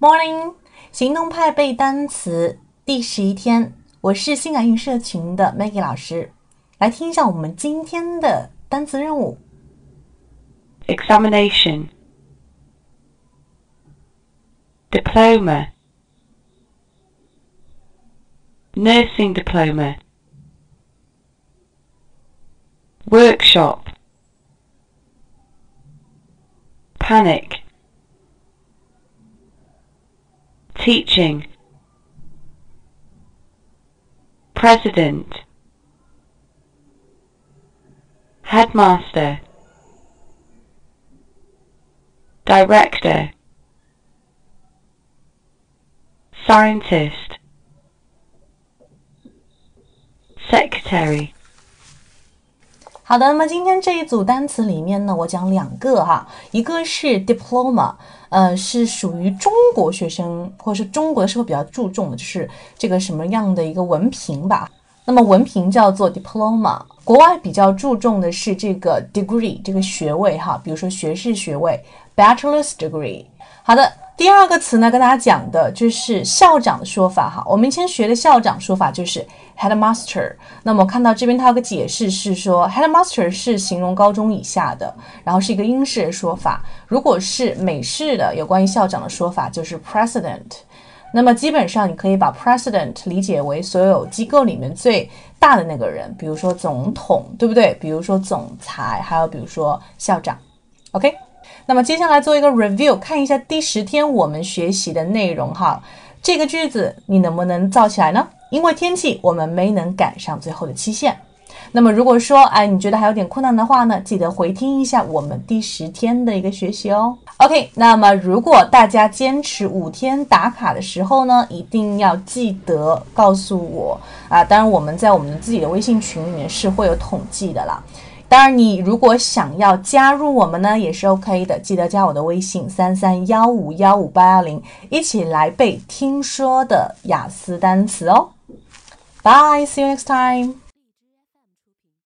Morning，行动派背单词第十一天，我是新感应社群的 Maggie 老师，来听一下我们今天的单词任务。 examination, diploma, nursing diploma, workshop, panic, Teaching, president, headmaster. Director. Scientist. Secretary 好的，那么今天这一组单词里面呢，我讲两个哈，一个是 diploma，呃，是属于中国学生或者是中国的社会比较注重的，就是这个什么样的一个文凭吧。那么文凭叫做 diploma，国外比较注重的是这个 degree 这个学位哈，比如说学士学位 bachelor's degree。好的，第二个词呢，跟大家讲的就是校长的说法哈。我们以前学的校长说法就是 headmaster。那么看到这边它有个解释是说 headmaster 是形容高中以下的，然后是一个英式的说法。如果是美式的有关于校长的说法就是 president。那么基本上你可以把 president 理解为所有机构里面最大的那个人，比如说总统，对不对？比如说总裁，还有比如说校长。OK，那么接下来做一个 review，看一下第十天我们学习的内容哈。这个句子你能不能造起来呢？因为天气，我们没能赶上最后的期限。那么如果说哎你觉得还有点困难的话呢，记得回听一下我们第十天的一个学习哦。OK，那么如果大家坚持五天打卡的时候呢，一定要记得告诉我啊。当然我们在我们自己的微信群里面是会有统计的啦。当然，你如果想要加入我们呢，也是 OK 的。记得加我的微信三三幺五幺五八幺零，一起来背听说的雅思单词哦。Bye，see you next time.